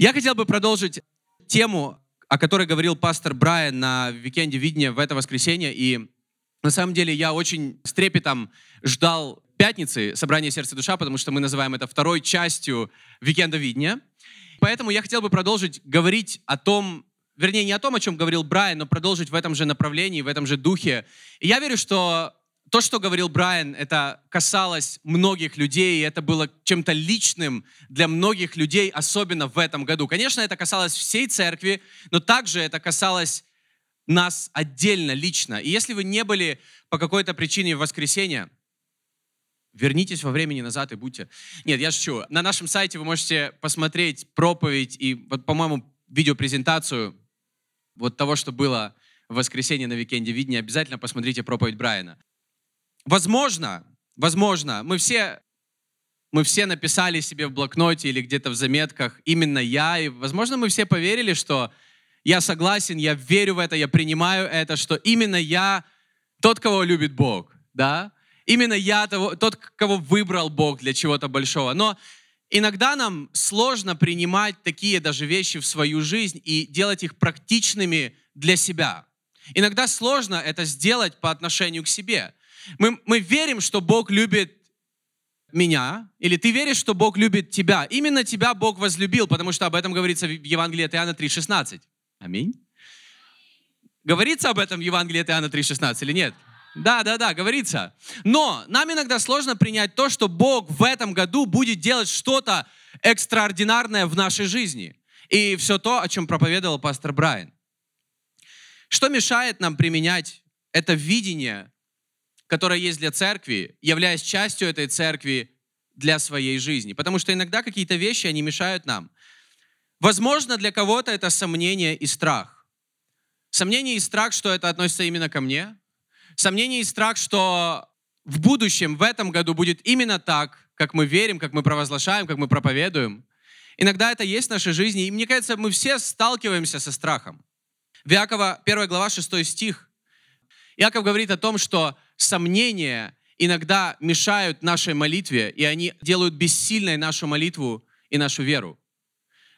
Я хотел бы продолжить тему, о которой говорил пастор Брайан на викенде видения в это воскресенье. И на самом деле я очень с трепетом ждал пятницы собрания сердца и душа, потому что мы называем это второй частью викенда видения. Поэтому я хотел бы продолжить говорить о том, вернее, не о том, о чем говорил Брайан, но продолжить в этом же направлении, в этом же духе. И я верю, что то, что говорил Брайан, это касалось многих людей, и это было чем-то личным для многих людей, особенно в этом году. Конечно, это касалось всей церкви, но также это касалось нас отдельно, лично. И если вы не были по какой-то причине в воскресенье, вернитесь во времени назад и будьте... Нет, я шучу. На нашем сайте вы можете посмотреть проповедь и, по-моему, видеопрезентацию вот того, что было в воскресенье на Викенде Видения. Обязательно посмотрите проповедь Брайана. Возможно, возможно, мы все, мы все написали себе в блокноте или где-то в заметках именно я, и, возможно, мы все поверили, что я согласен, я верю в это, я принимаю это, что именно я тот, кого любит Бог, да? Именно я того, тот, кого выбрал Бог для чего-то большого. Но иногда нам сложно принимать такие даже вещи в свою жизнь и делать их практичными для себя. Иногда сложно это сделать по отношению к себе. Мы, мы верим, что Бог любит меня, или ты веришь, что Бог любит тебя. Именно тебя Бог возлюбил, потому что об этом говорится в Евангелии от Иоанна 3,16. Аминь. Говорится об этом в Евангелии от Иоанна 3,16 или нет? Да, да, да, говорится. Но нам иногда сложно принять то, что Бог в этом году будет делать что-то экстраординарное в нашей жизни. И все то, о чем проповедовал пастор Брайан. Что мешает нам применять это видение которая есть для церкви, являясь частью этой церкви для своей жизни. Потому что иногда какие-то вещи, они мешают нам. Возможно, для кого-то это сомнение и страх. Сомнение и страх, что это относится именно ко мне. Сомнение и страх, что в будущем, в этом году будет именно так, как мы верим, как мы провозглашаем, как мы проповедуем. Иногда это есть в нашей жизни, и мне кажется, мы все сталкиваемся со страхом. В Иакова 1 глава 6 стих. Иаков говорит о том, что сомнения иногда мешают нашей молитве, и они делают бессильной нашу молитву и нашу веру.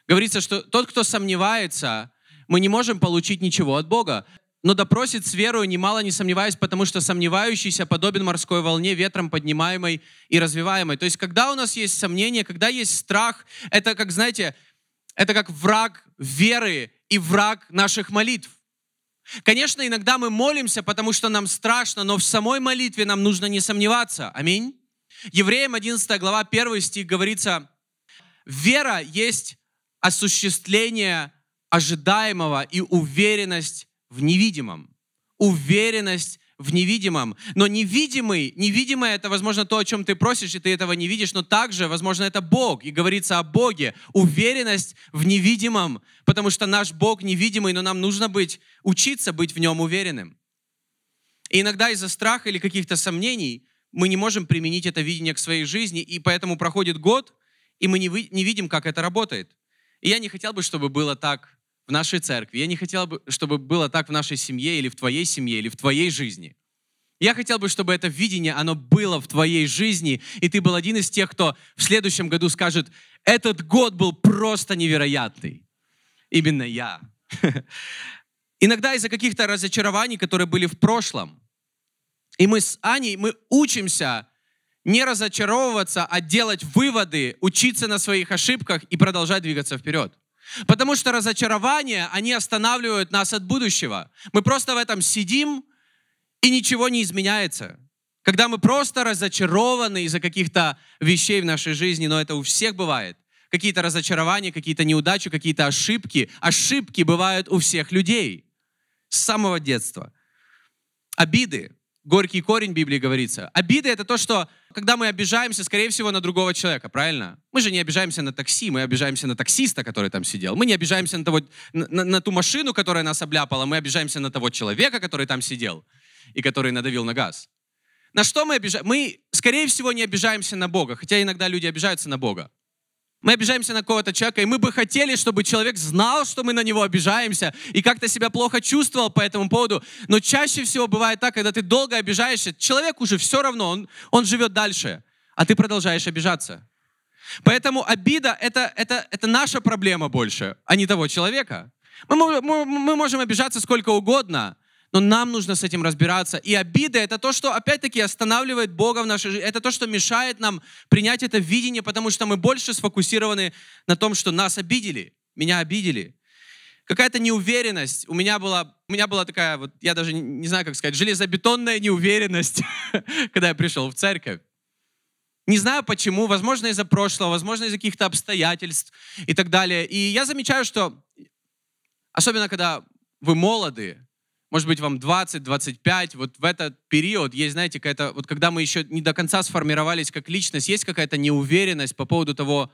Говорится, что тот, кто сомневается, мы не можем получить ничего от Бога, но допросит с верою, немало не сомневаясь, потому что сомневающийся подобен морской волне, ветром поднимаемой и развиваемой. То есть, когда у нас есть сомнения, когда есть страх, это как, знаете, это как враг веры и враг наших молитв. Конечно, иногда мы молимся, потому что нам страшно, но в самой молитве нам нужно не сомневаться. Аминь. Евреям 11 глава 1 стих говорится, вера есть осуществление ожидаемого и уверенность в невидимом. Уверенность в невидимом. Но невидимый, невидимое это, возможно, то, о чем ты просишь, и ты этого не видишь, но также, возможно, это Бог. И говорится о Боге. Уверенность в невидимом, потому что наш Бог невидимый, но нам нужно быть, учиться быть в нем уверенным. И иногда из-за страха или каких-то сомнений мы не можем применить это видение к своей жизни, и поэтому проходит год, и мы не, вы, не видим, как это работает. И я не хотел бы, чтобы было так в нашей церкви. Я не хотел бы, чтобы было так в нашей семье или в твоей семье или в твоей жизни. Я хотел бы, чтобы это видение, оно было в твоей жизни, и ты был один из тех, кто в следующем году скажет, этот год был просто невероятный. Именно я. Иногда из-за каких-то разочарований, которые были в прошлом, и мы с Аней, мы учимся не разочаровываться, а делать выводы, учиться на своих ошибках и продолжать двигаться вперед. Потому что разочарования, они останавливают нас от будущего. Мы просто в этом сидим, и ничего не изменяется. Когда мы просто разочарованы из-за каких-то вещей в нашей жизни, но это у всех бывает. Какие-то разочарования, какие-то неудачи, какие-то ошибки. Ошибки бывают у всех людей с самого детства. Обиды, горький корень в Библии говорится. Обида — это то, что когда мы обижаемся, скорее всего, на другого человека, правильно? Мы же не обижаемся на такси, мы обижаемся на таксиста, который там сидел. Мы не обижаемся на, того, на, на ту машину, которая нас обляпала, мы обижаемся на того человека, который там сидел и который надавил на газ. На что мы обижаемся? Мы, скорее всего, не обижаемся на Бога, хотя иногда люди обижаются на Бога. Мы обижаемся на какого-то человека, и мы бы хотели, чтобы человек знал, что мы на него обижаемся, и как-то себя плохо чувствовал по этому поводу. Но чаще всего бывает так, когда ты долго обижаешься, человек уже все равно, он, он живет дальше, а ты продолжаешь обижаться. Поэтому обида это, это, это наша проблема больше, а не того человека. Мы, мы, мы можем обижаться сколько угодно, но нам нужно с этим разбираться. И обида — это то, что опять-таки останавливает Бога в нашей жизни. Это то, что мешает нам принять это видение, потому что мы больше сфокусированы на том, что нас обидели, меня обидели. Какая-то неуверенность. У меня была, у меня была такая, вот, я даже не знаю, как сказать, железобетонная неуверенность, когда я пришел в церковь. Не знаю почему, возможно из-за прошлого, возможно из-за каких-то обстоятельств и так далее. И я замечаю, что особенно когда вы молоды, может быть, вам 20, 25, вот в этот период есть, знаете, какая-то, вот когда мы еще не до конца сформировались как личность, есть какая-то неуверенность по поводу того,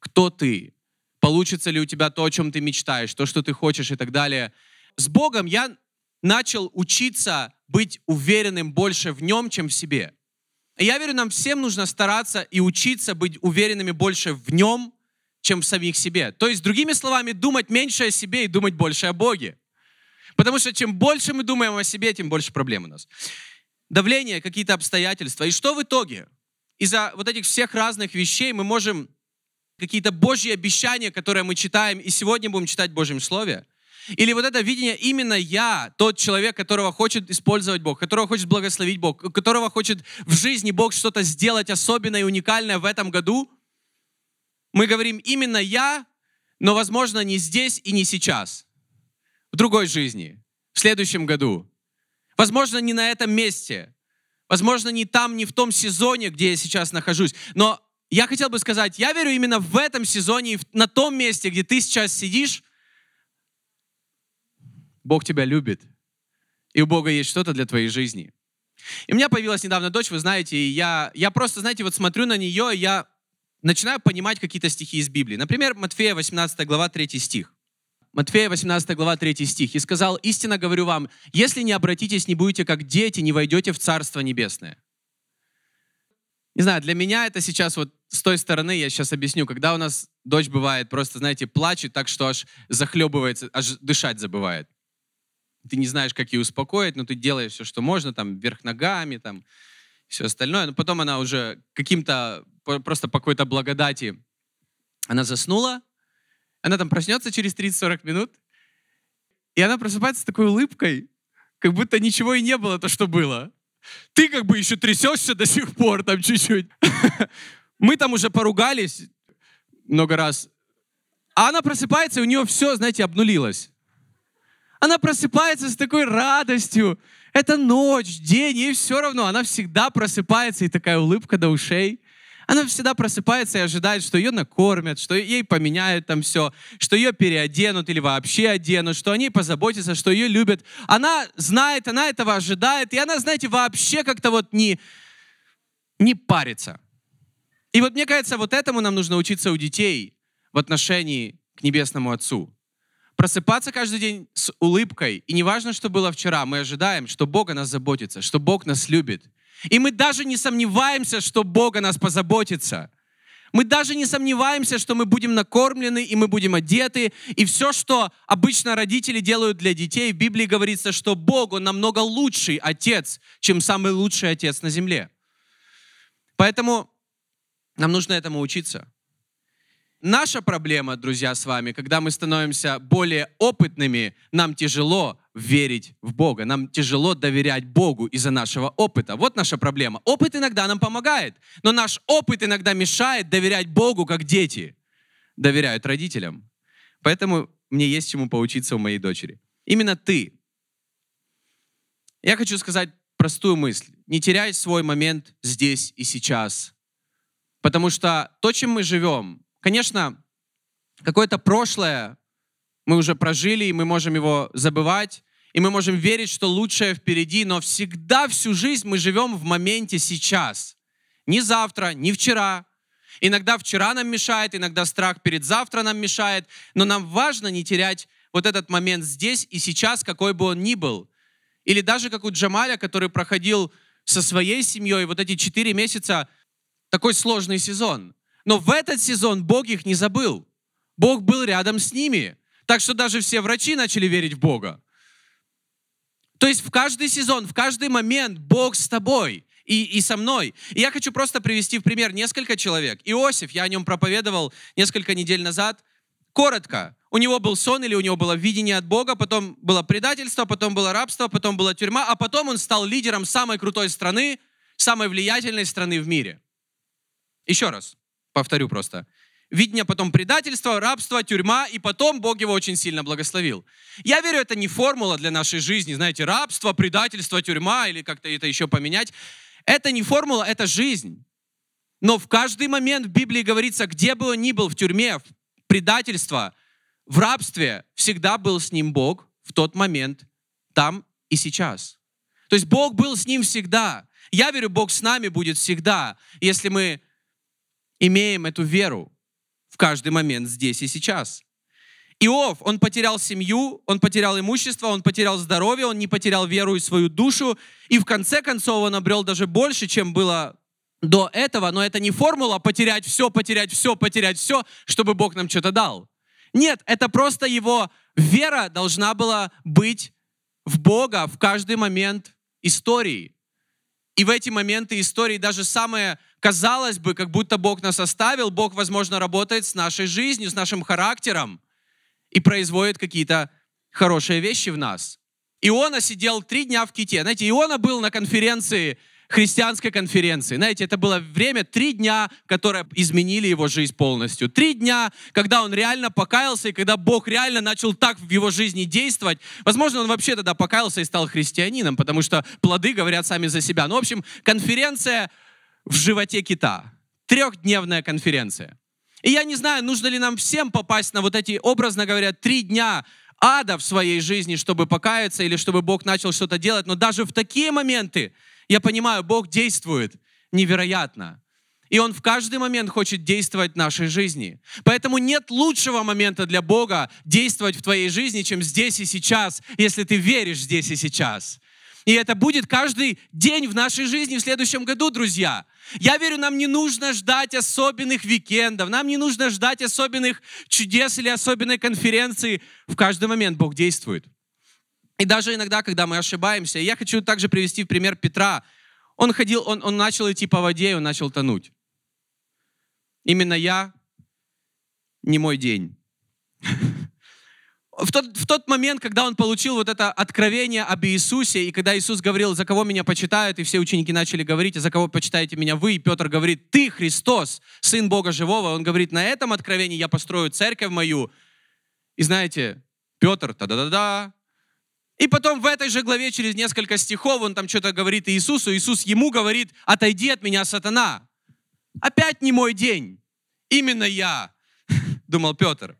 кто ты, получится ли у тебя то, о чем ты мечтаешь, то, что ты хочешь и так далее. С Богом я начал учиться быть уверенным больше в Нем, чем в себе. И я верю, нам всем нужно стараться и учиться быть уверенными больше в Нем, чем в самих себе. То есть, другими словами, думать меньше о себе и думать больше о Боге. Потому что чем больше мы думаем о себе, тем больше проблем у нас. Давление, какие-то обстоятельства. И что в итоге? Из-за вот этих всех разных вещей мы можем какие-то Божьи обещания, которые мы читаем, и сегодня будем читать в Божьем Слове, или вот это видение, именно я, тот человек, которого хочет использовать Бог, которого хочет благословить Бог, которого хочет в жизни Бог что-то сделать особенное и уникальное в этом году, мы говорим именно я, но, возможно, не здесь и не сейчас в другой жизни, в следующем году. Возможно, не на этом месте. Возможно, не там, не в том сезоне, где я сейчас нахожусь. Но я хотел бы сказать, я верю именно в этом сезоне и на том месте, где ты сейчас сидишь, Бог тебя любит. И у Бога есть что-то для твоей жизни. И у меня появилась недавно дочь, вы знаете, и я, я просто, знаете, вот смотрю на нее, и я начинаю понимать какие-то стихи из Библии. Например, Матфея 18 глава 3 стих. Матфея 18 глава 3 стих. «И сказал, истинно говорю вам, если не обратитесь, не будете как дети, не войдете в Царство Небесное». Не знаю, для меня это сейчас вот с той стороны, я сейчас объясню, когда у нас дочь бывает просто, знаете, плачет так, что аж захлебывается, аж дышать забывает. Ты не знаешь, как ее успокоить, но ты делаешь все, что можно, там, вверх ногами, там, все остальное. Но потом она уже каким-то, просто по какой-то благодати, она заснула, она там проснется через 30-40 минут, и она просыпается с такой улыбкой, как будто ничего и не было то, что было. Ты как бы еще трясешься до сих пор там чуть-чуть. Мы там уже поругались много раз. А она просыпается, и у нее все, знаете, обнулилось. Она просыпается с такой радостью. Это ночь, день, ей все равно. Она всегда просыпается, и такая улыбка до ушей. Она всегда просыпается и ожидает, что ее накормят, что ей поменяют там все, что ее переоденут или вообще оденут, что они позаботятся, что ее любят. Она знает, она этого ожидает, и она, знаете, вообще как-то вот не, не парится. И вот мне кажется, вот этому нам нужно учиться у детей в отношении к Небесному Отцу. Просыпаться каждый день с улыбкой. И неважно, что было вчера, мы ожидаем, что Бог о нас заботится, что Бог нас любит, и мы даже не сомневаемся, что Бог о нас позаботится. Мы даже не сомневаемся, что мы будем накормлены и мы будем одеты. И все, что обычно родители делают для детей, в Библии говорится, что Бог, Он намного лучший отец, чем самый лучший отец на земле. Поэтому нам нужно этому учиться. Наша проблема, друзья, с вами, когда мы становимся более опытными, нам тяжело верить в Бога. Нам тяжело доверять Богу из-за нашего опыта. Вот наша проблема. Опыт иногда нам помогает, но наш опыт иногда мешает доверять Богу, как дети доверяют родителям. Поэтому мне есть чему поучиться у моей дочери. Именно ты. Я хочу сказать простую мысль. Не теряй свой момент здесь и сейчас. Потому что то, чем мы живем, конечно, какое-то прошлое мы уже прожили, и мы можем его забывать, и мы можем верить, что лучшее впереди, но всегда всю жизнь мы живем в моменте сейчас. Не завтра, не вчера. Иногда вчера нам мешает, иногда страх перед завтра нам мешает, но нам важно не терять вот этот момент здесь и сейчас, какой бы он ни был. Или даже как у Джамаля, который проходил со своей семьей вот эти четыре месяца такой сложный сезон. Но в этот сезон Бог их не забыл. Бог был рядом с ними. Так что даже все врачи начали верить в Бога. То есть в каждый сезон, в каждый момент Бог с тобой. и, и со мной. И я хочу просто привести в пример несколько человек. Иосиф, я о нем проповедовал несколько недель назад. Коротко, у него был сон или у него было видение от Бога, потом было предательство, потом было рабство, потом была тюрьма, а потом он стал лидером самой крутой страны, самой влиятельной страны в мире. Еще раз, повторю просто. Видение, потом предательство, рабство, тюрьма, и потом Бог его очень сильно благословил. Я верю, это не формула для нашей жизни, знаете, рабство, предательство, тюрьма, или как-то это еще поменять. Это не формула, это жизнь. Но в каждый момент в Библии говорится, где бы он ни был, в тюрьме, в предательство, в рабстве, всегда был с ним Бог в тот момент, там и сейчас. То есть Бог был с ним всегда. Я верю, Бог с нами будет всегда, если мы имеем эту веру в каждый момент здесь и сейчас. Иов, он потерял семью, он потерял имущество, он потерял здоровье, он не потерял веру и свою душу, и в конце концов он обрел даже больше, чем было до этого, но это не формула потерять все, потерять все, потерять все, чтобы Бог нам что-то дал. Нет, это просто его вера должна была быть в Бога в каждый момент истории. И в эти моменты истории даже самые казалось бы, как будто Бог нас оставил, Бог, возможно, работает с нашей жизнью, с нашим характером и производит какие-то хорошие вещи в нас. Иона сидел три дня в ките. Знаете, Иона был на конференции христианской конференции. Знаете, это было время, три дня, которые изменили его жизнь полностью. Три дня, когда он реально покаялся, и когда Бог реально начал так в его жизни действовать. Возможно, он вообще тогда покаялся и стал христианином, потому что плоды говорят сами за себя. Ну, в общем, конференция в животе кита. Трехдневная конференция. И я не знаю, нужно ли нам всем попасть на вот эти, образно говоря, три дня ада в своей жизни, чтобы покаяться или чтобы Бог начал что-то делать. Но даже в такие моменты я понимаю, Бог действует невероятно. И Он в каждый момент хочет действовать в нашей жизни. Поэтому нет лучшего момента для Бога действовать в твоей жизни, чем здесь и сейчас, если ты веришь здесь и сейчас. И это будет каждый день в нашей жизни в следующем году, друзья. Я верю, нам не нужно ждать особенных викендов, нам не нужно ждать особенных чудес или особенной конференции. В каждый момент Бог действует. И даже иногда, когда мы ошибаемся, я хочу также привести в пример Петра. Он ходил, он, он начал идти по воде, и он начал тонуть. Именно я, не мой день. В тот, в тот момент, когда он получил вот это откровение об Иисусе, и когда Иисус говорил, за кого меня почитают, и все ученики начали говорить, а за кого почитаете меня вы, и Петр говорит, ты Христос, Сын Бога Живого, он говорит, на этом откровении я построю церковь мою. И знаете, Петр, та-да-да-да, и потом в этой же главе через несколько стихов он там что-то говорит Иисусу. Иисус ему говорит, отойди от меня, сатана. Опять не мой день. Именно я, думал Петр.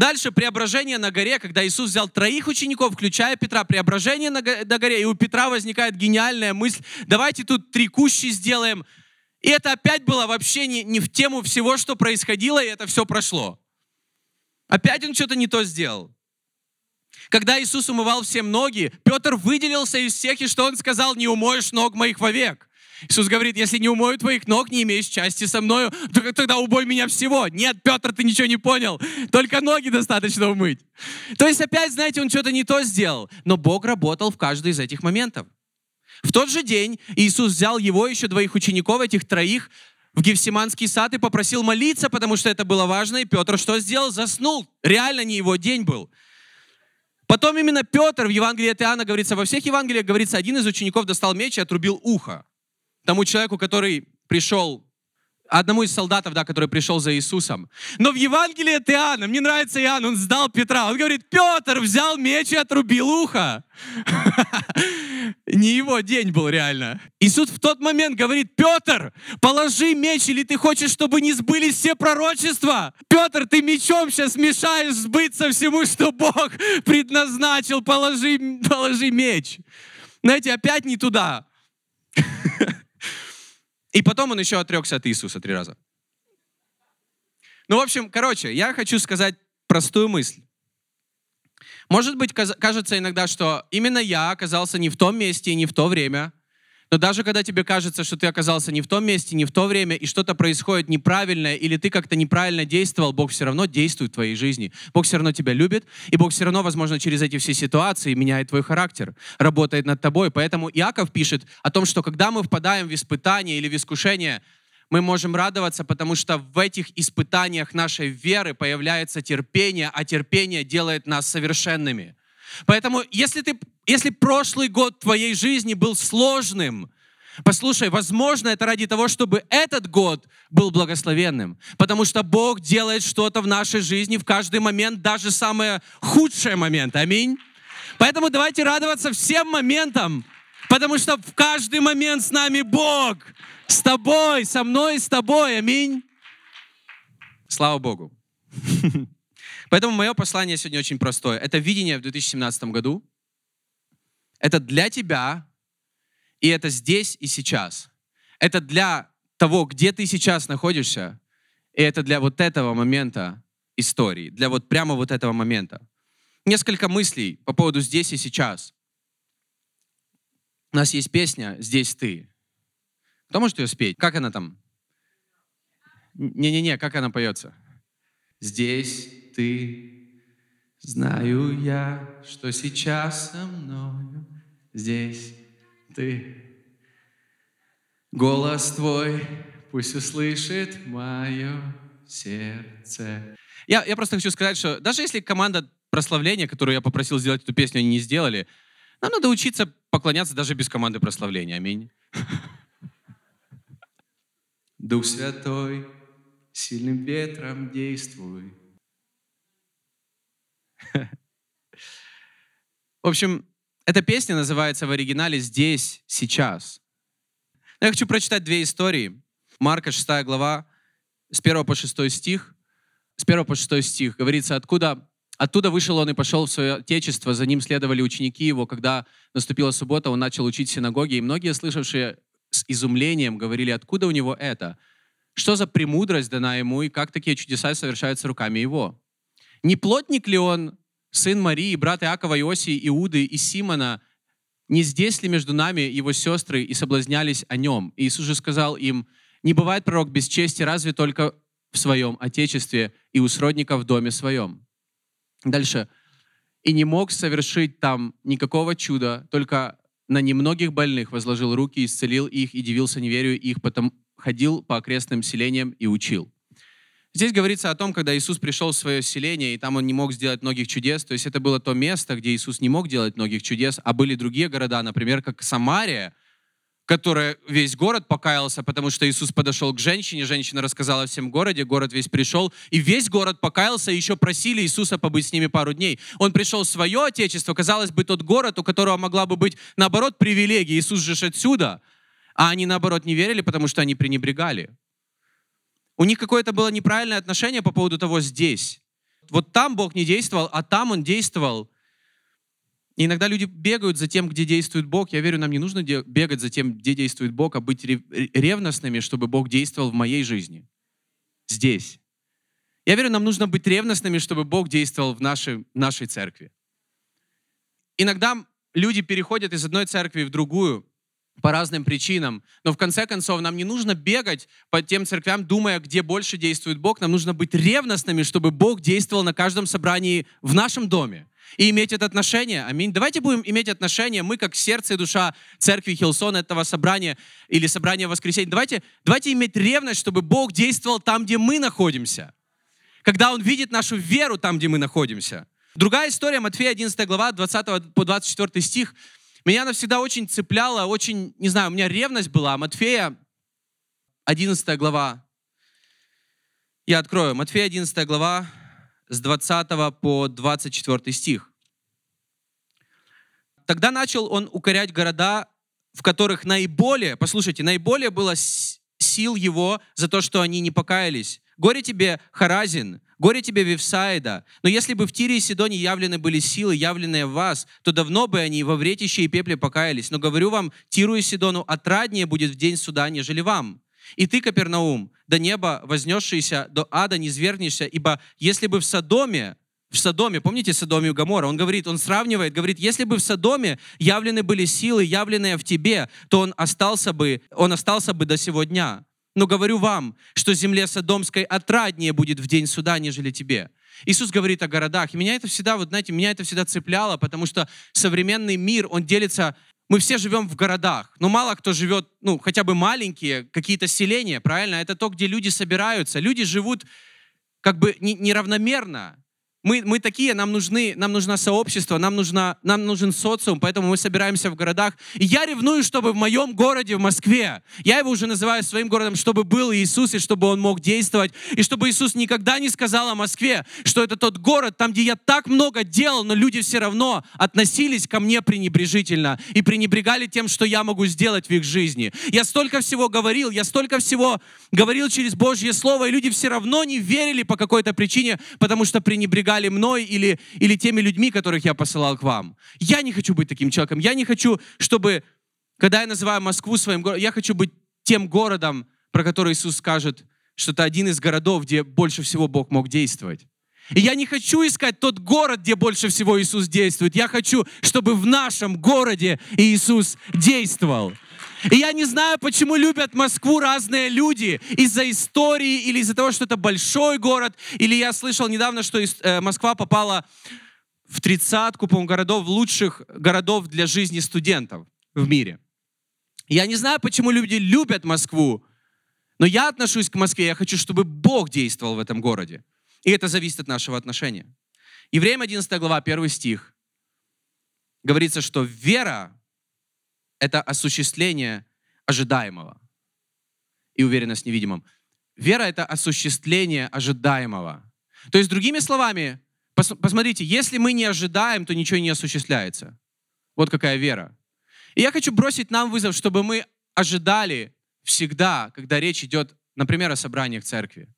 Дальше преображение на горе, когда Иисус взял троих учеников, включая Петра, преображение на горе, и у Петра возникает гениальная мысль, давайте тут три кущи сделаем. И это опять было вообще не, не в тему всего, что происходило, и это все прошло. Опять он что-то не то сделал. Когда Иисус умывал всем ноги, Петр выделился из всех, и что он сказал? «Не умоешь ног моих вовек». Иисус говорит, если не умою твоих ног, не имеешь части со мною, то тогда убой меня всего. Нет, Петр, ты ничего не понял. Только ноги достаточно умыть. То есть опять, знаете, он что-то не то сделал. Но Бог работал в каждый из этих моментов. В тот же день Иисус взял его, еще двоих учеников, этих троих, в Гефсиманский сад и попросил молиться, потому что это было важно. И Петр что сделал? Заснул. Реально не его день был. Потом именно Петр в Евангелии от Иоанна говорится, во всех Евангелиях говорится, один из учеников достал меч и отрубил ухо тому человеку, который пришел одному из солдатов, да, который пришел за Иисусом. Но в Евангелии от Иоанна, мне нравится Иоанн, он сдал Петра. Он говорит, Петр взял меч и отрубил ухо. Не его день был реально. Иисус в тот момент говорит, Петр, положи меч, или ты хочешь, чтобы не сбылись все пророчества? Петр, ты мечом сейчас мешаешь сбыться всему, что Бог предназначил. Положи, положи меч. Знаете, опять не туда. И потом он еще отрекся от Иисуса три раза. Ну, в общем, короче, я хочу сказать простую мысль. Может быть, кажется иногда, что именно я оказался не в том месте и не в то время, Но даже когда тебе кажется, что ты оказался не в том месте, не в то время, и что-то происходит неправильное, или ты как-то неправильно действовал, Бог все равно действует в твоей жизни. Бог все равно тебя любит, и Бог все равно, возможно, через эти все ситуации меняет твой характер, работает над тобой. Поэтому Иаков пишет о том, что когда мы впадаем в испытание или в искушение, мы можем радоваться, потому что в этих испытаниях нашей веры появляется терпение, а терпение делает нас совершенными. Поэтому, если, ты, если прошлый год твоей жизни был сложным, Послушай, возможно, это ради того, чтобы этот год был благословенным. Потому что Бог делает что-то в нашей жизни в каждый момент, даже самые худшие моменты. Аминь. Поэтому давайте радоваться всем моментам, потому что в каждый момент с нами Бог. С тобой, со мной, с тобой. Аминь. Слава Богу. Поэтому мое послание сегодня очень простое. Это видение в 2017 году. Это для тебя, и это здесь и сейчас. Это для того, где ты сейчас находишься, и это для вот этого момента истории, для вот прямо вот этого момента. Несколько мыслей по поводу здесь и сейчас. У нас есть песня «Здесь ты». Кто может ее спеть? Как она там? Не-не-не, как она поется? Здесь ты, знаю я, что сейчас со мною здесь ты. Голос твой пусть услышит мое сердце. Я, я просто хочу сказать, что даже если команда прославления, которую я попросил сделать эту песню, они не сделали, нам надо учиться поклоняться даже без команды прославления. Аминь. Дух Святой, сильным ветром действуй. В общем, эта песня называется в оригинале «Здесь, сейчас». Я хочу прочитать две истории. Марка, 6 глава, с 1 по 6 стих. С 1 по 6 стих говорится, откуда Оттуда вышел он и пошел в свое отечество, за ним следовали ученики его. Когда наступила суббота, он начал учить в синагоге, и многие, слышавшие с изумлением, говорили, откуда у него это? Что за премудрость дана ему, и как такие чудеса совершаются руками его? Не плотник ли он, сын Марии, брат Иакова, Иосии, Иуды и Симона, не здесь ли между нами его сестры и соблазнялись о нем? И Иисус же сказал им, не бывает пророк без чести, разве только в своем отечестве и у сродников в доме своем. Дальше. И не мог совершить там никакого чуда, только на немногих больных возложил руки, исцелил их и дивился неверию их, потом ходил по окрестным селениям и учил. Здесь говорится о том, когда Иисус пришел в свое селение, и там он не мог сделать многих чудес. То есть это было то место, где Иисус не мог делать многих чудес, а были другие города, например, как Самария, которая весь город покаялся, потому что Иисус подошел к женщине, женщина рассказала всем городе, город весь пришел, и весь город покаялся, и еще просили Иисуса побыть с ними пару дней. Он пришел в свое отечество, казалось бы, тот город, у которого могла бы быть, наоборот, привилегия. Иисус же отсюда. А они, наоборот, не верили, потому что они пренебрегали. У них какое-то было неправильное отношение по поводу того здесь. Вот там Бог не действовал, а там Он действовал. И иногда люди бегают за тем, где действует Бог. Я верю, нам не нужно бегать за тем, где действует Бог, а быть ревностными, чтобы Бог действовал в моей жизни. Здесь. Я верю, нам нужно быть ревностными, чтобы Бог действовал в нашей, нашей церкви. Иногда люди переходят из одной церкви в другую, по разным причинам. Но в конце концов нам не нужно бегать по тем церквям, думая, где больше действует Бог. Нам нужно быть ревностными, чтобы Бог действовал на каждом собрании в нашем доме. И иметь это отношение. Аминь. Давайте будем иметь отношение, мы как сердце и душа церкви Хилсон этого собрания или собрания воскресенья. Давайте, давайте иметь ревность, чтобы Бог действовал там, где мы находимся. Когда Он видит нашу веру там, где мы находимся. Другая история, Матфея 11 глава, 20 по 24 стих. Меня она всегда очень цепляла, очень, не знаю, у меня ревность была. Матфея, 11 глава. Я открою. Матфея, 11 глава, с 20 по 24 стих. Тогда начал он укорять города, в которых наиболее, послушайте, наиболее было сил его за то, что они не покаялись. Горе тебе, Харазин, Горе тебе, Вифсаида! Но если бы в Тире и Сидоне явлены были силы, явленные в вас, то давно бы они во вретище и пепле покаялись. Но говорю вам, Тиру и Сидону отраднее будет в день суда, нежели вам. И ты, Капернаум, до неба вознесшийся, до ада не свергнешься, ибо если бы в Содоме в Содоме, помните Содоме и Гамора, он говорит, он сравнивает, говорит, если бы в Содоме явлены были силы, явленные в тебе, то он остался бы, он остался бы до сего дня. Но говорю вам, что земле Содомской отраднее будет в день суда, нежели тебе. Иисус говорит о городах. И меня это всегда, вот знаете, меня это всегда цепляло, потому что современный мир, он делится мы все живем в городах, но мало кто живет, ну, хотя бы маленькие, какие-то селения, правильно? Это то, где люди собираются. Люди живут как бы неравномерно. Мы, мы такие, нам, нужны, нам нужно сообщество, нам, нужна, нам нужен социум, поэтому мы собираемся в городах. И я ревную, чтобы в моем городе, в Москве, я его уже называю своим городом, чтобы был Иисус, и чтобы Он мог действовать, и чтобы Иисус никогда не сказал о Москве, что это тот город, там, где я так много делал, но люди все равно относились ко мне пренебрежительно и пренебрегали тем, что я могу сделать в их жизни. Я столько всего говорил, я столько всего говорил через Божье Слово, и люди все равно не верили по какой-то причине, потому что пренебрегали пренебрегали мной или, или теми людьми, которых я посылал к вам. Я не хочу быть таким человеком. Я не хочу, чтобы, когда я называю Москву своим городом, я хочу быть тем городом, про который Иисус скажет, что это один из городов, где больше всего Бог мог действовать. И я не хочу искать тот город, где больше всего Иисус действует. Я хочу, чтобы в нашем городе Иисус действовал. И я не знаю, почему любят Москву разные люди. Из-за истории или из-за того, что это большой город. Или я слышал недавно, что э, Москва попала в тридцатку, по городов, лучших городов для жизни студентов в мире. Я не знаю, почему люди любят Москву, но я отношусь к Москве, я хочу, чтобы Бог действовал в этом городе. И это зависит от нашего отношения. Евреям 11 глава, 1 стих. Говорится, что вера это осуществление ожидаемого и уверенность в невидимом. Вера — это осуществление ожидаемого. То есть, другими словами, пос посмотрите, если мы не ожидаем, то ничего не осуществляется. Вот какая вера. И я хочу бросить нам вызов, чтобы мы ожидали всегда, когда речь идет, например, о собраниях церкви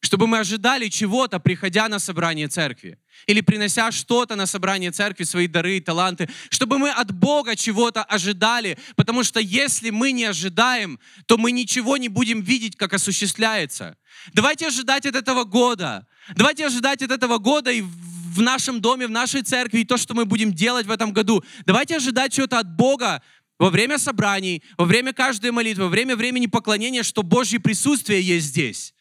чтобы мы ожидали чего-то, приходя на собрание церкви, или принося что-то на собрание церкви, свои дары и таланты, чтобы мы от Бога чего-то ожидали, потому что если мы не ожидаем, то мы ничего не будем видеть, как осуществляется. Давайте ожидать от этого года, давайте ожидать от этого года и в нашем доме, в нашей церкви, и то, что мы будем делать в этом году. Давайте ожидать чего-то от Бога, во время собраний, во время каждой молитвы, во время времени поклонения, что Божье присутствие есть здесь.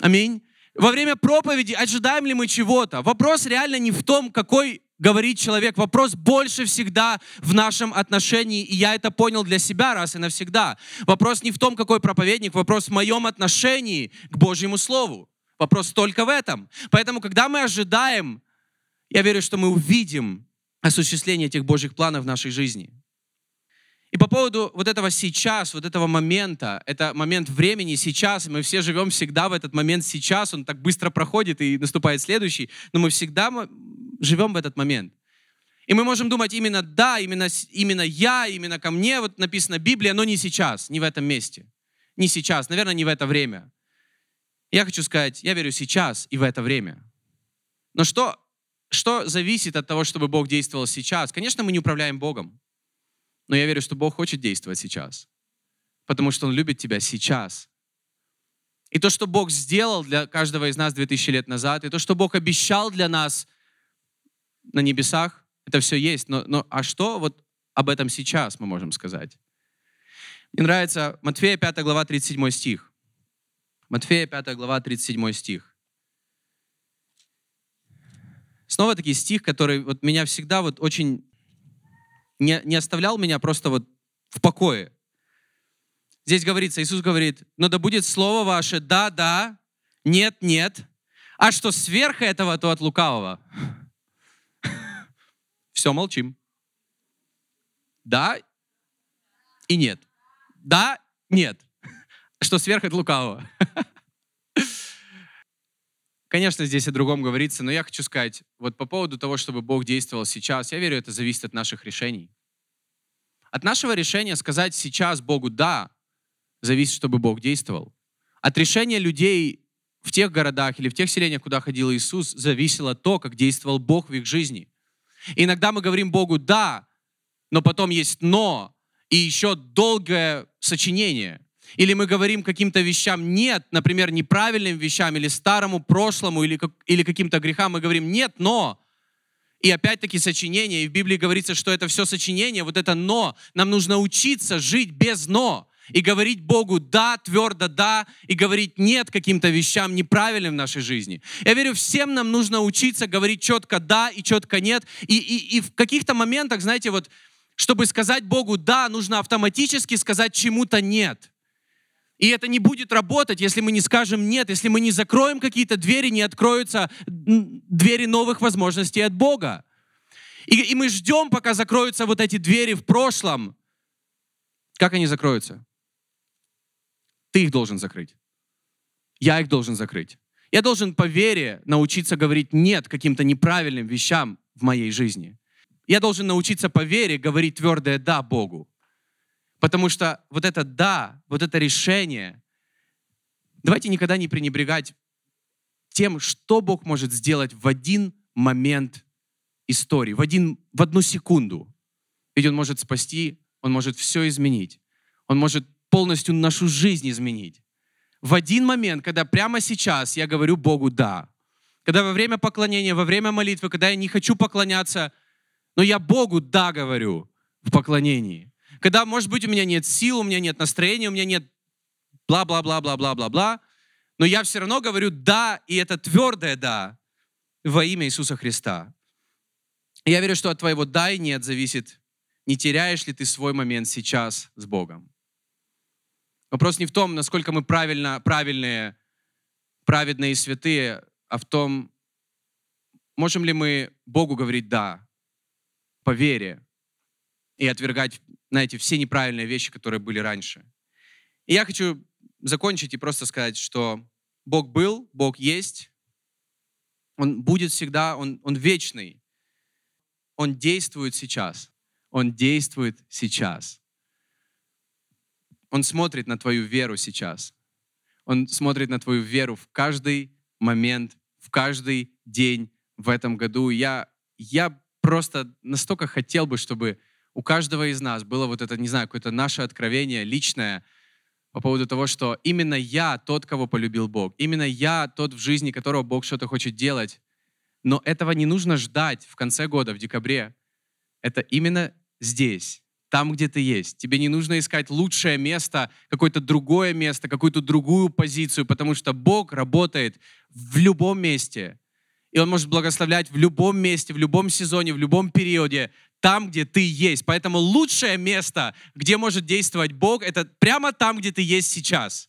Аминь. Во время проповеди ожидаем ли мы чего-то? Вопрос реально не в том, какой говорит человек. Вопрос больше всегда в нашем отношении, и я это понял для себя раз и навсегда. Вопрос не в том, какой проповедник, вопрос в моем отношении к Божьему Слову. Вопрос только в этом. Поэтому, когда мы ожидаем, я верю, что мы увидим осуществление этих Божьих планов в нашей жизни. И по поводу вот этого сейчас, вот этого момента, это момент времени сейчас, мы все живем всегда в этот момент сейчас, он так быстро проходит и наступает следующий, но мы всегда живем в этот момент. И мы можем думать именно да, именно, именно я, именно ко мне, вот написано Библия, но не сейчас, не в этом месте. Не сейчас, наверное, не в это время. Я хочу сказать, я верю сейчас и в это время. Но что, что зависит от того, чтобы Бог действовал сейчас? Конечно, мы не управляем Богом. Но я верю, что Бог хочет действовать сейчас, потому что Он любит тебя сейчас. И то, что Бог сделал для каждого из нас 2000 лет назад, и то, что Бог обещал для нас на небесах, это все есть. Но, но а что вот об этом сейчас мы можем сказать? Мне нравится Матфея 5 глава 37 стих. Матфея 5 глава 37 стих. Снова таки стих, который вот меня всегда вот очень не, не оставлял меня просто вот в покое. Здесь говорится, Иисус говорит, но да будет слово ваше да, да, нет, нет, а что сверх этого, то от лукавого. Все, молчим. Да и нет. Да, нет. Что сверх от лукавого. Конечно, здесь о другом говорится, но я хочу сказать, вот по поводу того, чтобы Бог действовал сейчас, я верю, это зависит от наших решений. От нашего решения сказать сейчас Богу «да» зависит, чтобы Бог действовал. От решения людей в тех городах или в тех селениях, куда ходил Иисус, зависело то, как действовал Бог в их жизни. И иногда мы говорим Богу «да», но потом есть «но», и еще долгое сочинение. Или мы говорим каким-то вещам нет, например, неправильным вещам, или старому прошлому, или, как, или каким-то грехам, мы говорим нет, но. И опять-таки сочинение, и в Библии говорится, что это все сочинение, вот это но. Нам нужно учиться жить без но и говорить Богу «да», твердо «да», и говорить «нет» каким-то вещам неправильным в нашей жизни. Я верю, всем нам нужно учиться говорить четко «да» и четко «нет». И, и, и в каких-то моментах, знаете, вот, чтобы сказать Богу «да», нужно автоматически сказать чему-то «нет». И это не будет работать, если мы не скажем «нет», если мы не закроем какие-то двери, не откроются двери новых возможностей от Бога. И, и мы ждем, пока закроются вот эти двери в прошлом. Как они закроются? Ты их должен закрыть. Я их должен закрыть. Я должен по вере научиться говорить «нет» каким-то неправильным вещам в моей жизни. Я должен научиться по вере говорить твердое «да» Богу. Потому что вот это «да», вот это решение, давайте никогда не пренебрегать тем, что Бог может сделать в один момент истории, в, один, в одну секунду. Ведь Он может спасти, Он может все изменить. Он может полностью нашу жизнь изменить. В один момент, когда прямо сейчас я говорю Богу «да», когда во время поклонения, во время молитвы, когда я не хочу поклоняться, но я Богу «да» говорю в поклонении. Когда, может быть, у меня нет сил, у меня нет настроения, у меня нет бла-бла-бла-бла-бла-бла-бла, но я все равно говорю «да», и это твердое «да» во имя Иисуса Христа. Я верю, что от твоего «да» и «нет» зависит, не теряешь ли ты свой момент сейчас с Богом. Вопрос не в том, насколько мы правильно, правильные, праведные и святые, а в том, можем ли мы Богу говорить «да» по вере и отвергать, знаете, все неправильные вещи, которые были раньше. И я хочу закончить и просто сказать, что Бог был, Бог есть, Он будет всегда, Он, он вечный. Он действует сейчас. Он действует сейчас. Он смотрит на твою веру сейчас. Он смотрит на твою веру в каждый момент, в каждый день в этом году. Я, я просто настолько хотел бы, чтобы у каждого из нас было вот это, не знаю, какое-то наше откровение личное по поводу того, что именно я тот, кого полюбил Бог. Именно я тот, в жизни которого Бог что-то хочет делать. Но этого не нужно ждать в конце года, в декабре. Это именно здесь, там, где ты есть. Тебе не нужно искать лучшее место, какое-то другое место, какую-то другую позицию, потому что Бог работает в любом месте. И Он может благословлять в любом месте, в любом сезоне, в любом периоде, там, где ты есть. Поэтому лучшее место, где может действовать Бог, это прямо там, где ты есть сейчас.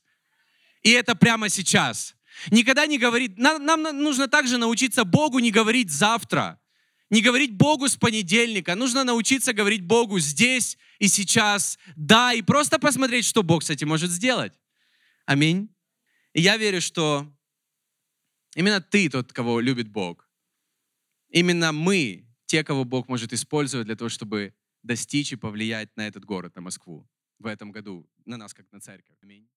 И это прямо сейчас. Никогда не говорит, нам, нам нужно также научиться Богу не говорить завтра не говорить Богу с понедельника. Нужно научиться говорить Богу здесь и сейчас, да, и просто посмотреть, что Бог этим может сделать. Аминь. И я верю, что именно ты тот, кого любит Бог. Именно мы, те, кого Бог может использовать для того, чтобы достичь и повлиять на этот город, на Москву в этом году, на нас, как на церковь. Аминь.